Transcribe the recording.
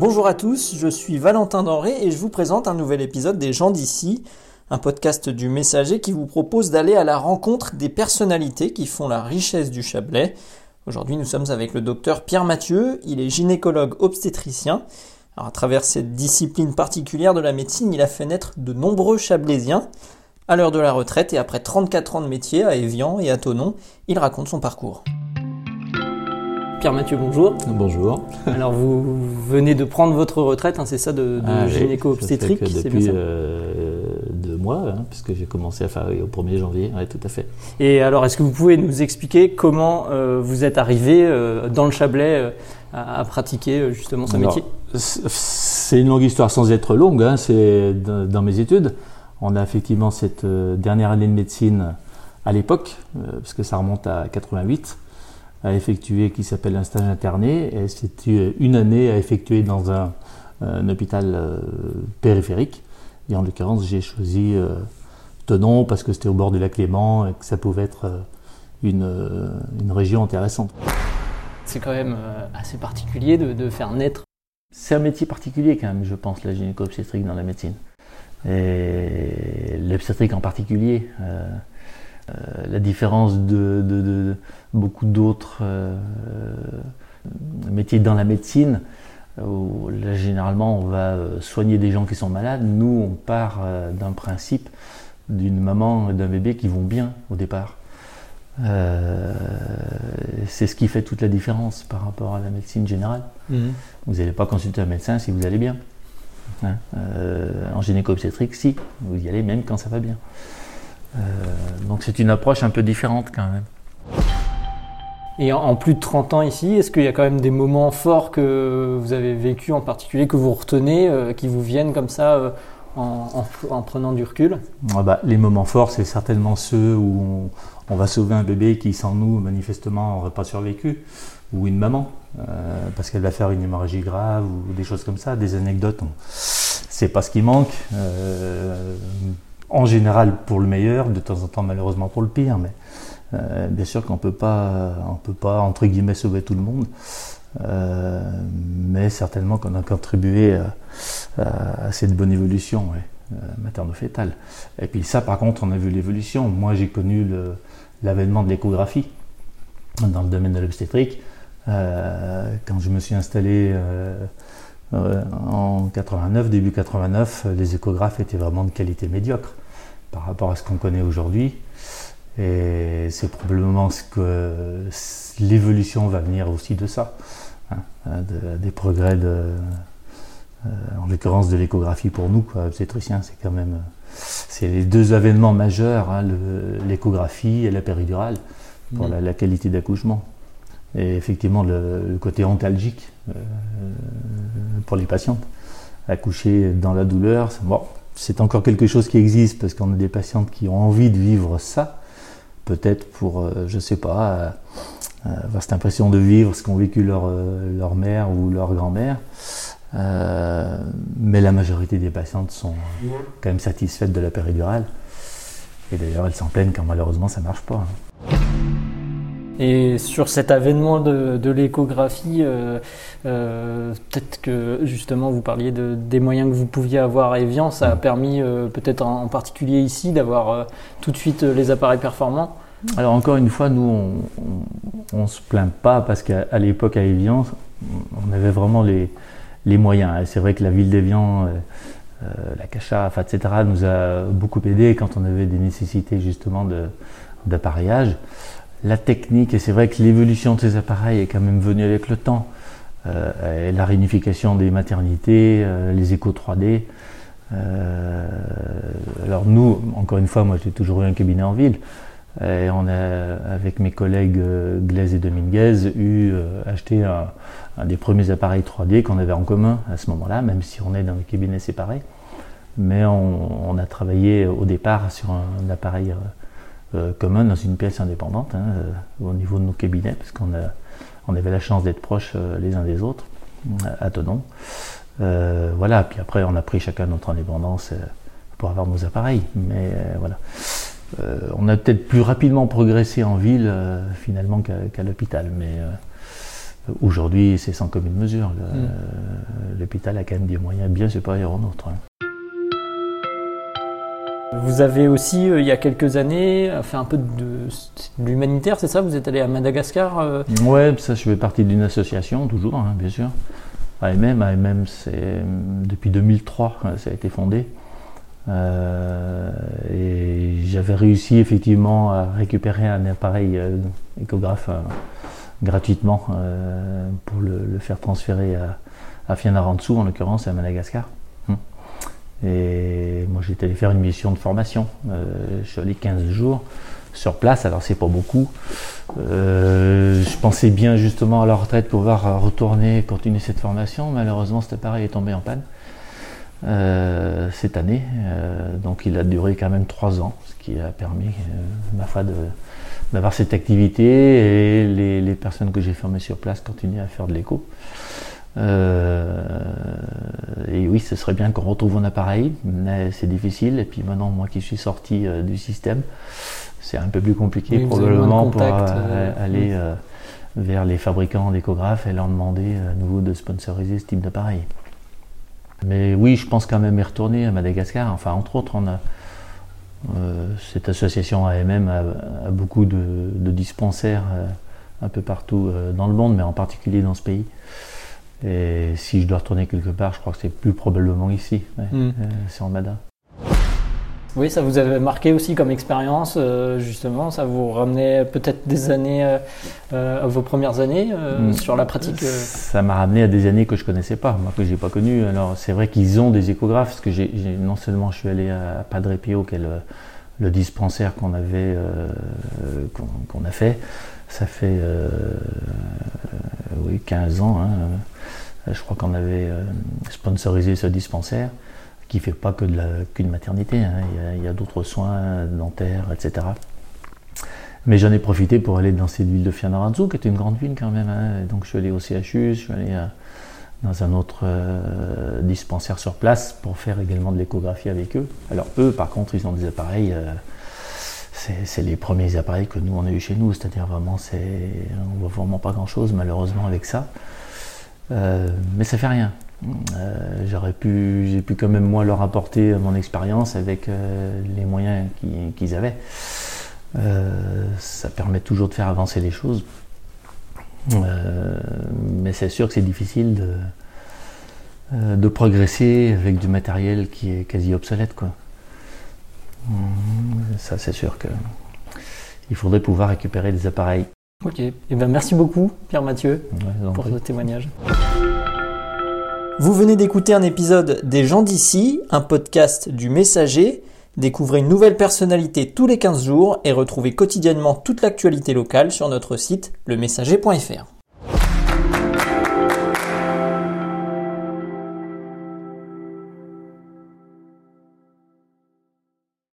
Bonjour à tous, je suis Valentin Denré et je vous présente un nouvel épisode des gens d'ici, un podcast du Messager qui vous propose d'aller à la rencontre des personnalités qui font la richesse du Chablais. Aujourd'hui, nous sommes avec le docteur Pierre Mathieu, il est gynécologue obstétricien. Alors, à travers cette discipline particulière de la médecine, il a fait naître de nombreux Chablaisiens. À l'heure de la retraite et après 34 ans de métier à Évian et à Tonon, il raconte son parcours. Pierre Mathieu, bonjour. Bonjour. Alors vous venez de prendre votre retraite, hein, c'est ça, de, de Ah gynéco-obstétrique bien Depuis ça euh, deux mois, hein, puisque j'ai commencé à faire au 1er janvier, oui, tout à fait. Et alors, est-ce que vous pouvez nous expliquer comment euh, vous êtes arrivé euh, dans le Chablais euh, à, à pratiquer justement ce Alors, métier? C'est une longue histoire sans être longue, hein, c'est dans dans mes études. On a effectivement cette dernière année de médecine à l'époque, parce que ça remonte à 88, à effectuer qui s'appelle un stage interné, et c'était une année à effectuer dans un, un hôpital euh, périphérique. Et en l'occurrence, j'ai choisi euh, Tenon parce que c'était au bord du lac Léman et que ça pouvait être euh, une, euh, une région intéressante. C'est quand même assez particulier de, de faire naître. C'est un métier particulier quand même, je pense, la gynéco-obstétrique dans la médecine. Et l'obstétrique en particulier. Euh, euh, la différence de, de- de beaucoup d'autres euh, métiers dans la médecine, où là, généralement on va euh, soigner des gens qui sont malades. Nous, on part euh, d'un principe d'une maman et d'un bébé qui vont bien au départ. Euh, c'est ce qui fait toute la différence par rapport à la médecine générale. Vous n'allez pas consulter un médecin si vous allez bien. Hein, euh, en gynéco-obstétrique, si, vous y allez même quand ça va bien. Euh, donc c'est une approche un peu différente quand même. Et en, en plus de 30 ans ici, est-ce qu'il y a quand même des moments forts que vous avez vécu en particulier, que vous retenez, euh, qui vous viennent comme ça euh, en, en- en prenant du recul? Ah bah, les moments forts, c'est certainement ceux où on, on va sauver un bébé qui, sans nous, manifestement, n'aurait pas survécu, ou une maman, euh, parce qu'elle va faire une hémorragie grave, ou des choses comme ça, des anecdotes. on- C'est pas ce qui manque. Euh, en général pour le meilleur, de temps en temps malheureusement pour le pire, mais euh, bien sûr qu'on on peut pas entre guillemets sauver tout le monde, euh, mais certainement qu'on a contribué à, à- cette bonne évolution ouais, euh, materno-fétale. Et puis ça, par contre, on a vu l'évolution. Moi, j'ai connu l'avènement de l'échographie dans le domaine de l'obstétrique. Euh, quand je me suis installé euh, euh, en 89, début 89, les échographes étaient vraiment de qualité médiocre par rapport à ce qu'on connaît aujourd'hui. Et c'est probablement ce que l'évolution va venir aussi de ça, hein, de- des progrès de, euh, en l'occurrence de l'échographie pour nous, quoi, obstétriciens, c'est quand même, c'est les deux événements majeurs, hein, l'échographie et la péridurale pour la, la qualité d'accouchement. Et effectivement, le, côté antalgique euh, pour les patientes. Accoucher dans la douleur, bon, c'est encore quelque chose qui existe parce qu'on a des patientes qui ont envie de vivre ça. Peut-être pour, euh, je sais pas, euh, avoir cette impression de vivre ce qu'ont vécu leur, leur mère ou leur grand-mère. Mais la majorité des patientes sont quand même satisfaites de la péridurale. Et d'ailleurs, elles s'en plaignent quand malheureusement ça marche pas. hein. Et sur cet avènement de, de l'échographie, euh, euh, peut-être que justement vous parliez de, des moyens que vous pouviez avoir à Evian, ça a permis euh, peut-être en, en particulier ici d'avoir tout de suite les appareils performants. Alors encore une fois, nous, on, on se plaint pas parce qu'à l'époque à Evian, on avait vraiment les, les moyens. Et C'est vrai que la ville d'Evian, euh, la CACHAF, etc., nous a beaucoup aidé quand on avait des nécessités justement d'appareillage. La technique, et c'est vrai que l'évolution de ces appareils est quand même venue avec le temps. Euh, la réunification des maternités, euh, les échos 3D. Euh, alors nous, encore une fois, moi j'ai toujours eu un cabinet en ville. Et on a, avec mes collègues Glaise et Dominguez, eu acheté un, des premiers appareils 3D qu'on avait en commun à ce moment-là, même si on est dans des cabinets séparés. Mais on a travaillé au départ sur un, appareil euh, commun dans une pièce indépendante hein, euh, au niveau de nos cabinets, parce qu'on on avait la chance d'être proches euh, les uns des autres à Tonon. Voilà, puis après on a pris chacun notre indépendance pour avoir nos appareils. Mais voilà. On a peut-être plus rapidement progressé en ville finalement qu'à l'hôpital. Mais Aujourd'hui, c'est sans commune mesure. Mm. L'hôpital a quand même des moyens bien supérieurs aux nôtres. Vous avez aussi, euh, il y a quelques années, fait un peu de, l'humanitaire, c'est ça? Vous êtes allé à Madagascar euh? Ouais, ça, je fais partie d'une association, toujours, hein, bien sûr. AMM, AMM, c'est depuis 2003, hein, ça a été fondé. Euh, et j'avais réussi effectivement à récupérer un appareil échographe gratuitement pour le, faire transférer à, à en l'occurrence, à Madagascar. Et moi, j'étais allé faire une mission de formation. Euh, je suis allé 15 jours sur place, alors c'est pas beaucoup. Euh, je pensais bien justement à la retraite pouvoir retourner, continuer cette formation. Malheureusement, cet appareil est tombé en panne euh, cette année. donc il a duré quand même 3 ans, ce qui a permis, ma foi, d'avoir cette activité et les, personnes que j'ai formées sur place continuent à faire de l'écho. Euh, et oui, ce serait bien qu'on retrouve un appareil, mais c'est difficile. Et puis maintenant, moi qui suis sorti euh, du système, c'est un peu plus compliqué probablement pour euh, aller vers les fabricants d'échographes et leur demander à nouveau de sponsoriser ce type d'appareil. Mais oui, je pense quand même y retourner à Madagascar. Enfin, entre autres, on a, cette association AMM a, beaucoup de, de dispensaires un peu partout dans le monde, mais en particulier dans ce pays. Et si je dois retourner quelque part, je crois que c'est plus probablement ici. Hmm. Euh, c'est en Mada. Oui, ça vous avait marqué aussi comme expérience, euh, justement. Ça vous ramenait peut-être des années, euh, à vos premières années hmm. sur la pratique Ça m'a ramené à des années que je connaissais pas, moi que j'ai pas connues. Alors c'est vrai qu'ils ont des échographes, parce que j'ai, non seulement je suis allé à Padre Pio, qui est le, dispensaire qu'on avait, qu'on, a fait. Ça fait oui, 15 ans. Hein. Euh, je crois qu'on avait euh, sponsorisé ce dispensaire qui ne fait pas que de qu'une maternité. Hein. Il y a, d'autres soins dentaires, etc. Mais j'en ai profité pour aller dans cette ville de Fianarantsoa, qui est une grande ville quand même. Hein. Donc je suis allé au CHU, je suis allé euh, dans un autre dispensaire sur place pour faire également de l'échographie avec eux. Alors eux, par contre, ils ont des appareils. C'est les premiers appareils que nous on a eu chez nous, c'est-à-dire vraiment, on voit vraiment pas grand-chose malheureusement avec ça. Euh, mais ça fait rien. Euh, j'aurais pu, j'ai pu quand même moi leur apporter mon expérience avec euh, les moyens qu'ils avaient. ça permet toujours de faire avancer les choses. mais c'est sûr que c'est difficile de, de progresser avec du matériel qui est quasi obsolète. Quoi. Ça, c'est sûr que il faudrait pouvoir récupérer des appareils Ok, et eh ben merci beaucoup Pierre Mathieu pour ce témoignage. Vous venez d'écouter un épisode des gens d'ici, un podcast du Messager. Découvrez une nouvelle personnalité tous les 15 jours et retrouvez quotidiennement toute l'actualité locale sur notre site lemessager.fr.